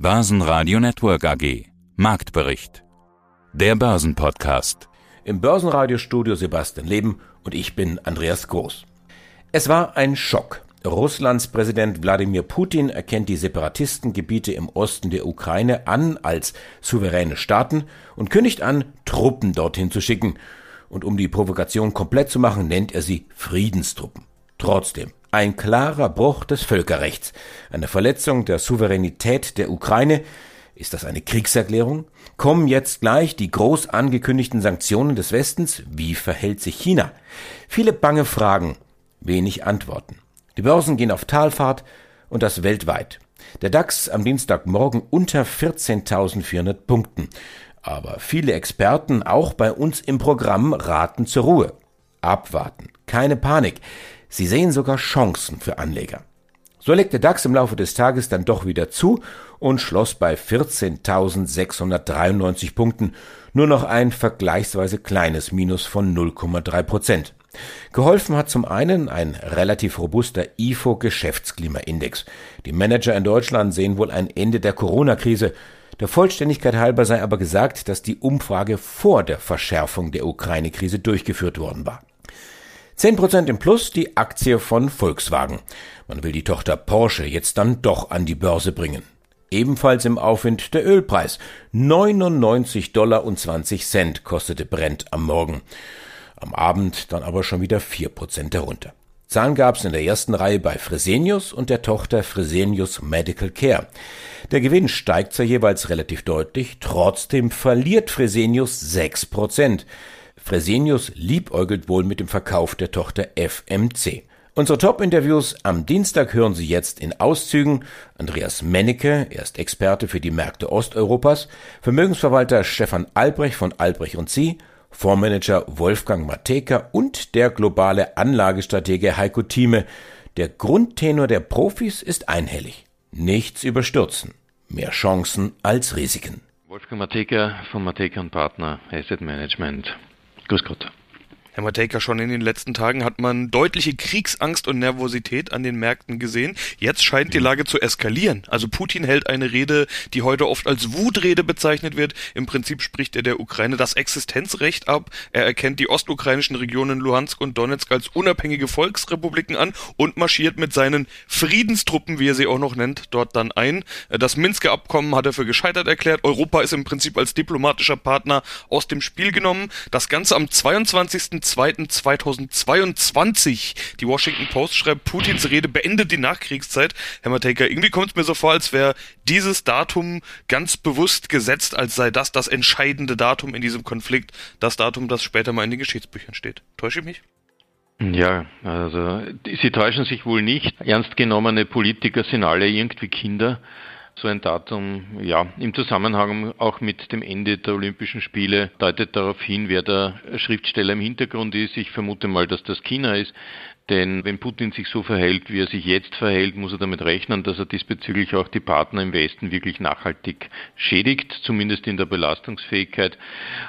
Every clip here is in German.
Börsenradio Network AG. Marktbericht. Der Börsenpodcast. Im Börsenradiostudio Sebastian Leben und ich bin Andreas Groß. Es war ein Schock. Russlands Präsident Wladimir Putin erkennt die Separatistengebiete im Osten der Ukraine an als souveräne Staaten und kündigt an, Truppen dorthin zu schicken. Und um die Provokation komplett zu machen, nennt er sie Friedenstruppen. Trotzdem, ein klarer Bruch des Völkerrechts, eine Verletzung der Souveränität der Ukraine. Ist das eine Kriegserklärung? Kommen jetzt gleich die groß angekündigten Sanktionen des Westens? Wie verhält sich China? Viele bange Fragen, wenig Antworten. Die Börsen gehen auf Talfahrt und das weltweit. Der DAX am Dienstagmorgen unter 14.400 Punkten. Aber viele Experten, auch bei uns im Programm, raten zur Ruhe. Abwarten. Keine Panik. Sie sehen sogar Chancen für Anleger. So legte DAX im Laufe des Tages dann doch wieder zu und schloss bei 14.693 Punkten, nur noch ein vergleichsweise kleines Minus von 0,3 Prozent. Geholfen hat zum einen ein relativ robuster IFO Geschäftsklimaindex. Die Manager in Deutschland sehen wohl ein Ende der Corona-Krise. Der Vollständigkeit halber sei aber gesagt, dass die Umfrage vor der Verschärfung der Ukraine-Krise durchgeführt worden war. 10% im Plus die Aktie von Volkswagen. Man will die Tochter Porsche jetzt dann doch an die Börse bringen. Ebenfalls im Aufwind der Ölpreis. 99 Dollar und 20 Cent kostete Brent am Morgen. Am Abend dann aber schon wieder 4% herunter. Zahlen gab's in der ersten Reihe bei Fresenius und der Tochter Fresenius Medical Care. Der Gewinn steigt zwar jeweils relativ deutlich, trotzdem verliert Fresenius 6%. Fresenius liebäugelt wohl mit dem Verkauf der Tochter FMC. Unsere Top-Interviews am Dienstag hören Sie jetzt in Auszügen. Andreas Mennecke, er ist Experte für die Märkte Osteuropas, Vermögensverwalter Stefan Albrecht von Albrecht und Sie, Fondsmanager Wolfgang Mateka und der globale Anlagestratege Heiko Thieme. Der Grundtenor der Profis ist einhellig. Nichts überstürzen. Mehr Chancen als Risiken. Wolfgang Mateka von Mateka und Partner Asset Management. Grüß Gott. Herr Matejka, schon in den letzten Tagen hat man deutliche Kriegsangst und Nervosität an den Märkten gesehen. Jetzt scheint die mhm. Lage zu eskalieren. Also Putin hält eine Rede, die heute oft als Wutrede bezeichnet wird. Im Prinzip spricht er der Ukraine das Existenzrecht ab. Er erkennt die ostukrainischen Regionen Luhansk und Donetsk als unabhängige Volksrepubliken an und marschiert mit seinen Friedenstruppen, wie er sie auch noch nennt, dort dann ein. Das Minsker Abkommen hat er für gescheitert erklärt. Europa ist im Prinzip als diplomatischer Partner aus dem Spiel genommen. Das Ganze am 22. 2.2022. Die Washington Post schreibt, Putins Rede beendet die Nachkriegszeit. Herr Matejka, irgendwie kommt es mir so vor, als wäre dieses Datum ganz bewusst gesetzt, als sei das das entscheidende Datum in diesem Konflikt, das Datum, das später mal in den Geschichtsbüchern steht. Täusche ich mich? Ja, also Sie täuschen sich wohl nicht. Ernst genommene Politiker sind alle irgendwie Kinder so ein Datum, ja, im Zusammenhang auch mit dem Ende der Olympischen Spiele deutet darauf hin, wer der Schriftsteller im Hintergrund ist. Ich vermute mal, dass das China ist, denn wenn Putin sich so verhält, wie er sich jetzt verhält, muss er damit rechnen, dass er diesbezüglich auch die Partner im Westen wirklich nachhaltig schädigt, zumindest in der Belastungsfähigkeit.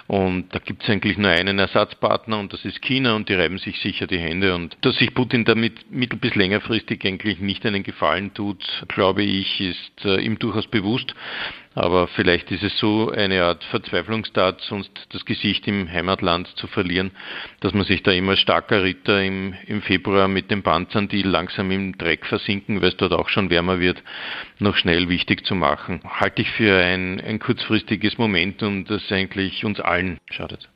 Und da gibt es eigentlich nur einen Ersatzpartner und das ist China und die reiben sich sicher die Hände. Und dass sich Putin damit mittel- bis längerfristig eigentlich nicht einen Gefallen tut, glaube ich, ist äh, durchaus bewusst. Aber vielleicht ist es so eine Art Verzweiflungstat, sonst das Gesicht im Heimatland zu verlieren, dass man sich da immer starker Ritter im, im Februar mit den Panzern, die langsam im Dreck versinken, weil es dort auch schon wärmer wird, noch schnell wichtig zu machen. Halte ich für ein, ein kurzfristiges Momentum, das eigentlich uns allen schadet.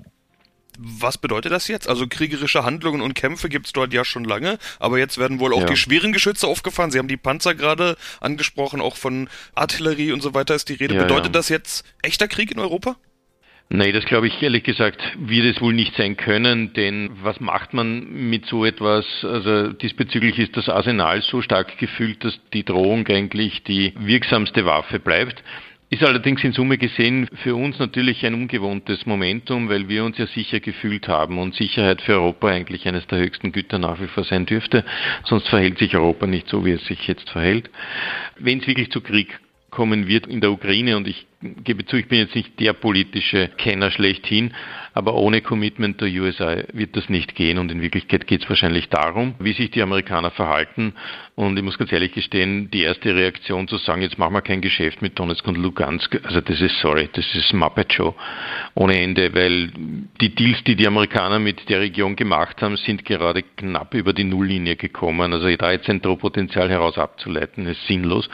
Was bedeutet das jetzt? Also kriegerische Handlungen und Kämpfe gibt es dort ja schon lange, aber jetzt werden wohl auch ja. die schweren Geschütze aufgefahren. Sie haben die Panzer gerade angesprochen, auch von Artillerie und so weiter ist die Rede. Ja, bedeutet ja. das jetzt echter Krieg in Europa? Nein, das glaube ich ehrlich gesagt, wird es wohl nicht sein können, denn was macht man mit so etwas? Also diesbezüglich ist das Arsenal so stark gefüllt, dass die Drohung eigentlich die wirksamste Waffe bleibt. Ist allerdings in Summe gesehen für uns natürlich ein ungewohntes Momentum, weil wir uns ja sicher gefühlt haben und Sicherheit für Europa eigentlich eines der höchsten Güter nach wie vor sein dürfte. Sonst verhält sich Europa nicht so, wie es sich jetzt verhält. Wenn es wirklich zu Krieg kommen wird in der Ukraine. Und ich gebe zu, ich bin jetzt nicht der politische Kenner schlechthin, aber ohne Commitment der USA wird das nicht gehen. Und in Wirklichkeit geht es wahrscheinlich darum, wie sich die Amerikaner verhalten. Und ich muss ganz ehrlich gestehen, die erste Reaktion zu sagen, jetzt machen wir kein Geschäft mit Donetsk und Lugansk, also das ist sorry, das ist Muppet Show ohne Ende, weil die Deals, die die Amerikaner mit der Region gemacht haben, sind gerade knapp über die Nulllinie gekommen. Also da jetzt ein Drohpotenzial heraus abzuleiten, ist sinnlos.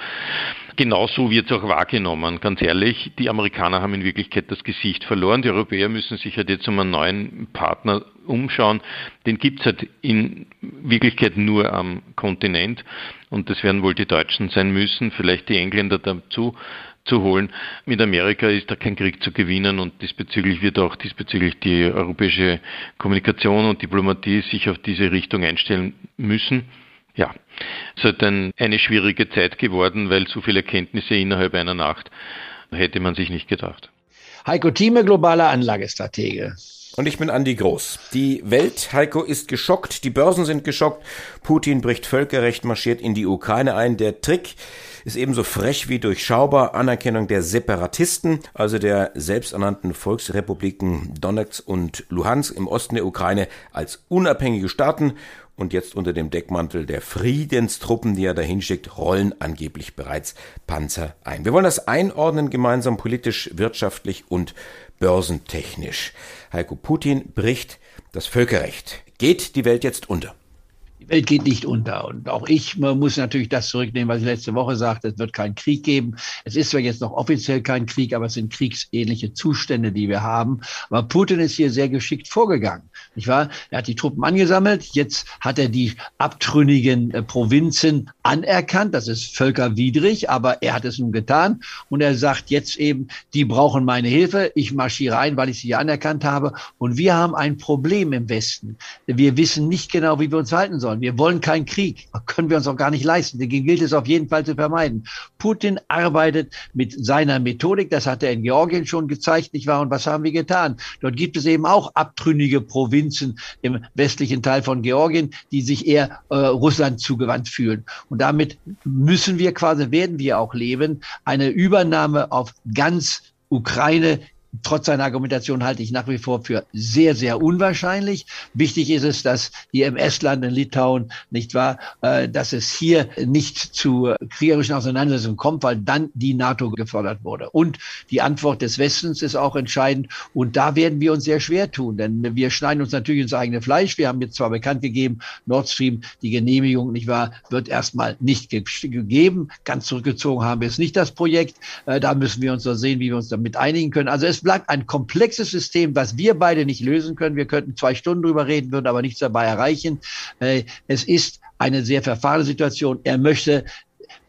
Genauso wird es auch wahrgenommen, ganz ehrlich. Die Amerikaner haben in Wirklichkeit das Gesicht verloren. Die Europäer müssen sich halt jetzt um einen neuen Partner umschauen. Den gibt es halt in Wirklichkeit nur am Kontinent. Und das werden wohl die Deutschen sein müssen, vielleicht die Engländer dazu zu holen. Mit Amerika ist da kein Krieg zu gewinnen und diesbezüglich wird auch diesbezüglich die europäische Kommunikation und Diplomatie sich auf diese Richtung einstellen müssen. Ja, es ist halt eine schwierige Zeit geworden, weil so viele Erkenntnisse innerhalb einer Nacht hätte man sich nicht gedacht. Heiko Thieme, globaler Anlagestratege. Und ich bin Andi Groß. Die Welt, Heiko, ist geschockt, die Börsen sind geschockt, Putin bricht Völkerrecht, marschiert in die Ukraine ein. Der Trick ist ebenso frech wie durchschaubar. Anerkennung der Separatisten, also der selbsternannten Volksrepubliken Donetsk und Luhansk im Osten der Ukraine als unabhängige Staaten und jetzt unter dem Deckmantel der Friedenstruppen, die er dahin schickt, rollen angeblich bereits Panzer ein. Wir wollen das einordnen gemeinsam politisch, wirtschaftlich und börsentechnisch. Heiko Putin bricht das Völkerrecht. Geht die Welt jetzt unter? Welt geht nicht unter. Und auch ich muss natürlich das zurücknehmen, was ich letzte Woche sagte. Es wird keinen Krieg geben. Es ist zwar jetzt noch offiziell kein Krieg, aber es sind kriegsähnliche Zustände, die wir haben. Aber Putin ist hier sehr geschickt vorgegangen. Nicht wahr? Er hat die Truppen angesammelt. Jetzt hat er die abtrünnigen äh, Provinzen anerkannt. Das ist völkerwidrig, aber er hat es nun getan. Und er sagt jetzt eben, die brauchen meine Hilfe. Ich marschiere ein, weil ich sie anerkannt habe. Und wir haben ein Problem im Westen. Wir wissen nicht genau, wie wir uns halten sollen Wir wollen keinen Krieg. Können wir uns auch gar nicht leisten. Den gilt es auf jeden Fall zu vermeiden. Putin arbeitet mit seiner Methodik. Das hat er in Georgien schon gezeigt, nicht wahr? Und was haben wir getan? Dort gibt es eben auch abtrünnige Provinzen im westlichen Teil von Georgien, die sich eher äh, Russland zugewandt fühlen. Und damit müssen wir quasi, werden wir auch leben, eine Übernahme auf ganz Ukraine trotz seiner Argumentation halte ich nach wie vor für sehr, sehr unwahrscheinlich. Wichtig ist es, dass hier im Estland, in Litauen, nicht wahr, äh, dass es hier nicht zu kriegerischen Auseinandersetzungen kommt, weil dann die NATO gefordert wurde. Und die Antwort des Westens ist auch entscheidend. Und da werden wir uns sehr schwer tun, denn wir schneiden uns natürlich ins eigene Fleisch. Wir haben jetzt zwar bekannt gegeben, Nord Stream, die Genehmigung, nicht wahr, wird erstmal nicht ge gegeben. Ganz zurückgezogen haben wir es nicht, das Projekt. Äh, da müssen wir uns noch sehen, wie wir uns damit einigen können. Also es es bleibt ein komplexes System, was wir beide nicht lösen können. Wir könnten zwei Stunden drüber reden, würden aber nichts dabei erreichen. Äh, es ist eine sehr verfahrene Situation. Er möchte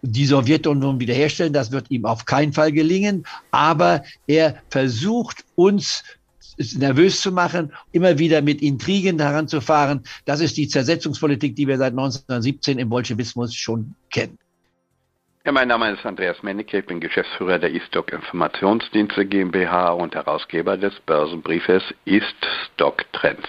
die Sowjetunion wiederherstellen. Das wird ihm auf keinen Fall gelingen. Aber er versucht uns nervös zu machen, immer wieder mit Intrigen heranzufahren. Das ist die Zersetzungspolitik, die wir seit 1917 im Bolschewismus schon kennen. Ja, mein Name ist Andreas Mennecke, ich bin Geschäftsführer der Estock Informationsdienste GmbH und Herausgeber des Börsenbriefes Ist Stock Trends.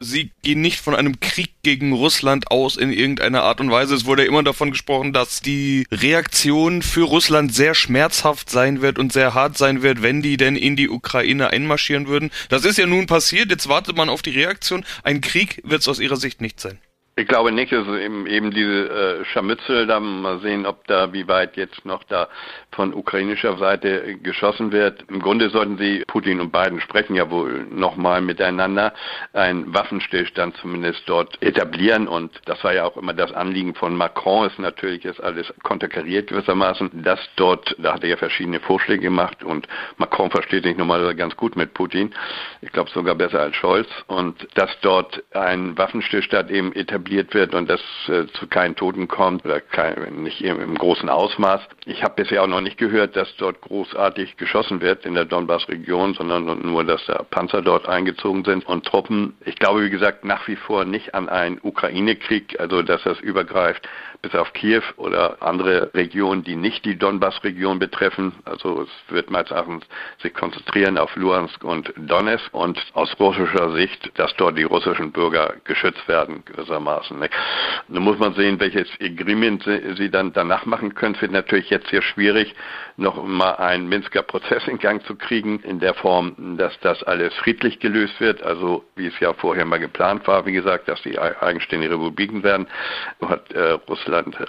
Sie gehen nicht von einem Krieg gegen Russland aus in irgendeiner Art und Weise. Es wurde immer davon gesprochen, dass die Reaktion für Russland sehr schmerzhaft sein wird und sehr hart sein wird, wenn die denn in die Ukraine einmarschieren würden. Das ist ja nun passiert. Jetzt wartet man auf die Reaktion. Ein Krieg wird es aus Ihrer Sicht nicht sein. Ich glaube nicht, es eben, eben diese äh, Scharmützel, da mal sehen, ob da, wie weit jetzt noch da von ukrainischer Seite geschossen wird. Im Grunde sollten sie, Putin und Biden sprechen ja wohl nochmal miteinander, einen Waffenstillstand zumindest dort etablieren. Und das war ja auch immer das Anliegen von Macron, ist natürlich jetzt alles konterkariert gewissermaßen, dass dort, da hat er ja verschiedene Vorschläge gemacht und Macron versteht sich normalerweise ganz gut mit Putin, ich glaube sogar besser als Scholz. Und dass dort ein Waffenstillstand eben etabliert etabliert wird und das äh, zu keinen Toten kommt oder kein, nicht im, im großen Ausmaß. Ich habe bisher auch noch nicht gehört, dass dort großartig geschossen wird in der Donbass-Region, sondern nur, dass da Panzer dort eingezogen sind und Truppen. Ich glaube, wie gesagt, nach wie vor nicht an einen Ukraine-Krieg, also dass das übergreift bis auf Kiew oder andere Regionen, die nicht die Donbass-Region betreffen. Also es wird meines Erachtens sich konzentrieren auf Luhansk und Donetsk und aus russischer Sicht, dass dort die russischen Bürger geschützt werden gewissermaßen. Nun muss man sehen, welches Agreement sie, dann danach machen können. Es wird natürlich jetzt sehr schwierig, noch mal einen Minsker Prozess in Gang zu kriegen, in der Form, dass das alles friedlich gelöst wird, also wie es ja vorher mal geplant war, wie gesagt, dass die eigenständige Republiken werden, hat äh,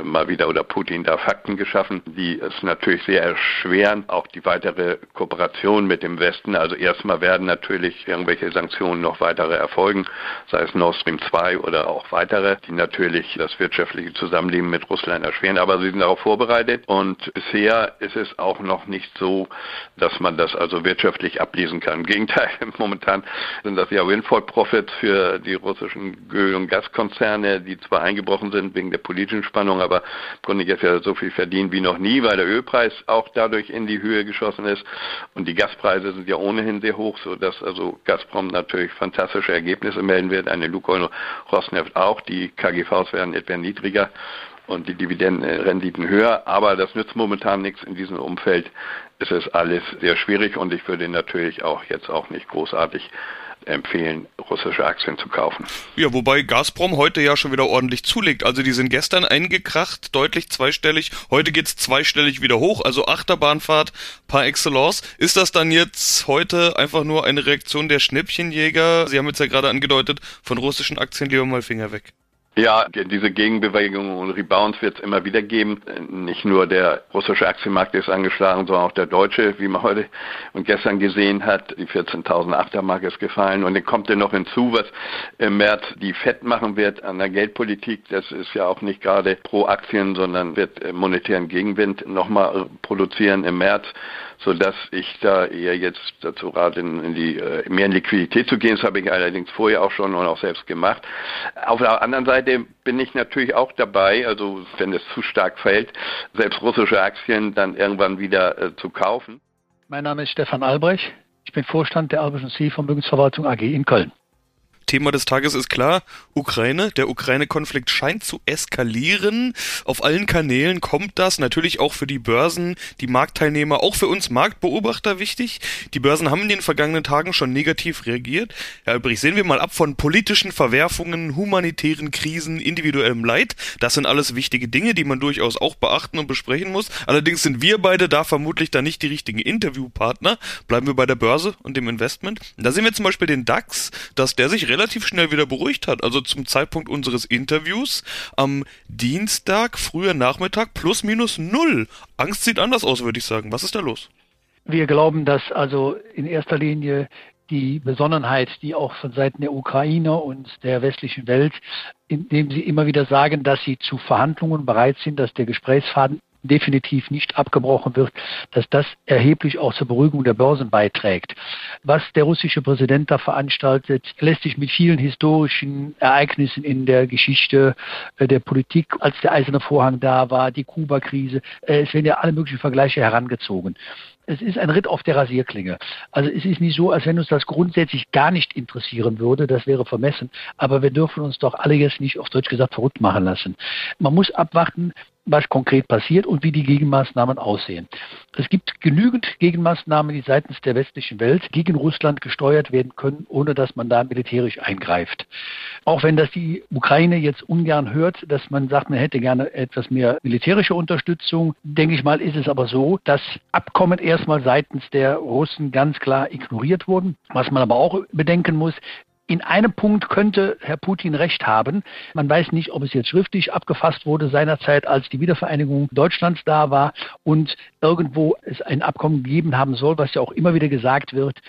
mal wieder oder Putin da Fakten geschaffen, die es natürlich sehr erschweren, auch die weitere Kooperation mit dem Westen. Also erstmal werden natürlich irgendwelche Sanktionen noch weitere erfolgen, sei es Nord Stream 2 oder auch weitere, die natürlich das wirtschaftliche Zusammenleben mit Russland erschweren, aber sie sind darauf vorbereitet und bisher ist es auch noch nicht so, dass man das also wirtschaftlich ablesen kann. Im Gegenteil, momentan sind das ja Windfall-Profits für die russischen Öl- und Gaskonzerne, die zwar eingebrochen sind wegen der politischen Spannung, aber im Grunde jetzt ja so viel verdienen wie noch nie, weil der Ölpreis auch dadurch in die Höhe geschossen ist. Und die Gaspreise sind ja ohnehin sehr hoch, so dass also Gazprom natürlich fantastische Ergebnisse melden wird, eine Lukoil Rosneft auch, die KGVs werden etwa niedriger und die Dividendenrenditen höher, aber das nützt momentan nichts. In diesem Umfeld. Es ist alles sehr schwierig und ich würde natürlich auch jetzt auch nicht großartig empfehlen, russische Aktien zu kaufen. Ja, wobei Gazprom heute ja schon wieder ordentlich zulegt. Also die sind gestern eingekracht, deutlich zweistellig. Heute geht's zweistellig wieder hoch, also Achterbahnfahrt par excellence. Ist das dann jetzt heute einfach nur eine Reaktion der Schnäppchenjäger? Sie haben jetzt ja gerade angedeutet, von russischen Aktien lieber mal Finger weg. Ja, diese Gegenbewegungen und Rebounds wird es immer wieder geben. Nicht nur der russische Aktienmarkt ist angeschlagen, sondern auch der deutsche, wie man heute und gestern gesehen hat. Die 14.000 Achtermark ist gefallen. Und dann kommt ja noch hinzu, was im März die FED machen wird an der Geldpolitik. Das ist ja auch nicht gerade pro Aktien, sondern wird monetären Gegenwind nochmal produzieren im März so dass ich da eher jetzt dazu rate, in, in die äh, mehr in Liquidität zu gehen. Das habe ich allerdings vorher auch schon und auch selbst gemacht. Auf der anderen Seite bin ich natürlich auch dabei, also wenn es zu stark fällt, selbst russische Aktien dann irgendwann wieder äh, zu kaufen. Mein Name ist Stefan Albrecht. Ich bin Vorstand der Albrecht C. Vermögensverwaltung AG in Köln. Thema des Tages ist klar, Ukraine. Der Ukraine-Konflikt scheint zu eskalieren. Auf allen Kanälen kommt das. Natürlich auch für die Börsen, die Marktteilnehmer, auch für uns Marktbeobachter wichtig. Die Börsen haben in den vergangenen Tagen schon negativ reagiert. Herr Albrecht, sehen wir mal ab von politischen Verwerfungen, humanitären Krisen, individuellem Leid. Das sind alles wichtige Dinge, die man durchaus auch beachten und besprechen muss. Allerdings sind wir beide da vermutlich dann nicht die richtigen Interviewpartner. Bleiben wir bei der Börse und dem Investment. Da sehen wir zum Beispiel den DAX, dass der sich relativ relativ schnell wieder beruhigt hat. Also zum Zeitpunkt unseres Interviews am Dienstag, früher Nachmittag, plus minus null. Angst sieht anders aus, würde ich sagen. Was ist da los? Wir glauben, dass also in erster Linie die Besonnenheit, die auch von Seiten der Ukraine und der westlichen Welt, indem sie immer wieder sagen, dass sie zu Verhandlungen bereit sind, dass der Gesprächsfaden definitiv nicht abgebrochen wird, dass das erheblich auch zur Beruhigung der Börsen beiträgt. Was der russische Präsident da veranstaltet, lässt sich mit vielen historischen Ereignissen in der Geschichte äh, der Politik, als der eiserne Vorhang da war, die Kuba-Krise, äh, es werden ja alle möglichen Vergleiche herangezogen es ist ein Ritt auf der Rasierklinge. Also es ist nicht so, als wenn uns das grundsätzlich gar nicht interessieren würde, das wäre vermessen, aber wir dürfen uns doch alle jetzt nicht auf Deutsch gesagt verrückt machen lassen. Man muss abwarten, was konkret passiert und wie die Gegenmaßnahmen aussehen. Es gibt genügend Gegenmaßnahmen, die seitens der westlichen Welt gegen Russland gesteuert werden können, ohne dass man da militärisch eingreift. Auch wenn das die Ukraine jetzt ungern hört, dass man sagt, man hätte gerne etwas mehr militärische Unterstützung, denke ich mal, ist es aber so, dass Abkommen erstmal seitens der Russen ganz klar ignoriert wurden. Was man aber auch bedenken muss, in einem Punkt könnte Herr Putin recht haben. Man weiß nicht, ob es jetzt schriftlich abgefasst wurde seinerzeit, als die Wiedervereinigung Deutschlands da war und irgendwo es ein Abkommen gegeben haben soll, was ja auch immer wieder gesagt wird,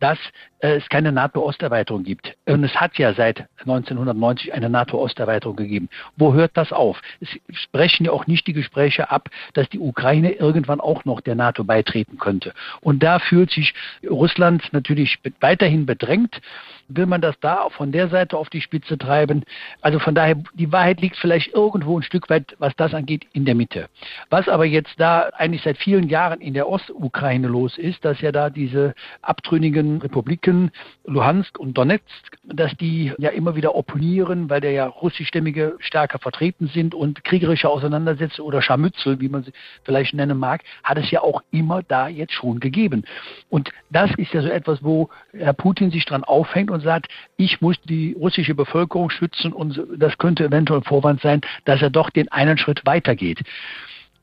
dass äh, es keine NATO-Osterweiterung gibt. Und es hat ja seit 1990 eine NATO-Osterweiterung gegeben. Wo hört das auf? Es sprechen ja auch nicht die Gespräche ab, dass die Ukraine irgendwann auch noch der NATO beitreten könnte. Und da fühlt sich Russland natürlich weiterhin bedrängt. Will man das da von der Seite auf die Spitze treiben? Also von daher, die Wahrheit liegt vielleicht irgendwo ein Stück weit, was das angeht, in der Mitte. Was aber jetzt da eigentlich seit vielen Jahren in der Ostukraine los ist, dass ja da diese abtrünnigen Republiken, Luhansk und Donetsk, dass die ja immer wieder opponieren, weil der ja russischstämmige stärker vertreten sind und kriegerische Auseinandersetzungen oder Scharmützel, wie man sie vielleicht nennen mag, hat es ja auch immer da jetzt schon gegeben. Und das ist ja so etwas, wo Herr Putin sich dran aufhängt und sagt, ich muss die russische Bevölkerung schützen und das könnte eventuell Vorwand sein, dass er doch den einen Schritt weitergeht.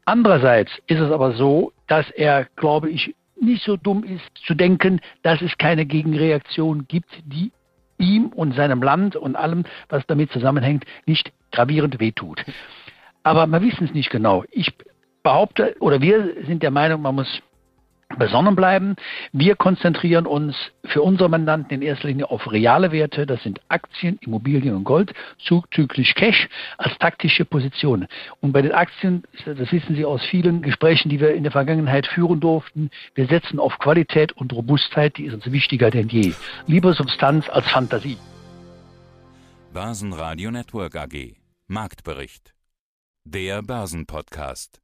Andererseits ist es aber so, dass er, glaube ich, nicht so dumm ist zu denken, dass es keine Gegenreaktion gibt, die ihm und seinem Land und allem, was damit zusammenhängt, nicht gravierend wehtut. Aber wir wissen es nicht genau. Ich behaupte, oder wir sind der Meinung, man muss besonnen bleiben. Wir konzentrieren uns für unsere Mandanten in erster Linie auf reale Werte. Das sind Aktien, Immobilien und Gold, zuzüglich Cash als taktische Position. Und bei den Aktien, das wissen Sie aus vielen Gesprächen, die wir in der Vergangenheit führen durften, wir setzen auf Qualität und Robustheit, die ist uns wichtiger denn je. Lieber Substanz als Fantasie. Börsenradio Network AG. Marktbericht. Der Börsenpodcast.